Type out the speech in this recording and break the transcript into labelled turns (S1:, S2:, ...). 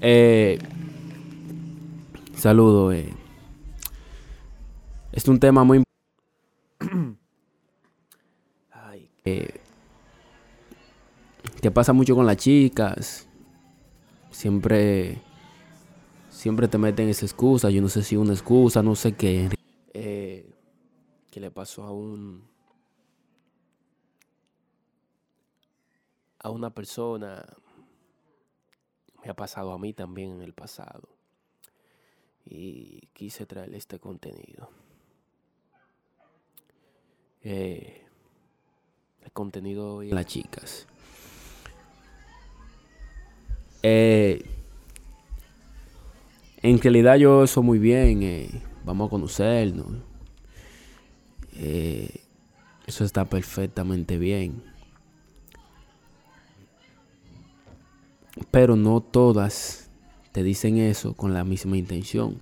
S1: Eh, saludo. Eh. Es un tema muy Ay, eh, que pasa mucho con las chicas. Siempre siempre te meten esa excusa. Yo no sé si una excusa, no sé qué. Eh, ¿Qué le pasó a un a una persona? Ha pasado a mí también en el pasado. Y quise traerle este contenido. Eh, el contenido de las chicas. Eh, en realidad yo eso muy bien. Eh, vamos a conocernos. Eso está perfectamente bien. Pero no todas te dicen eso con la misma intención.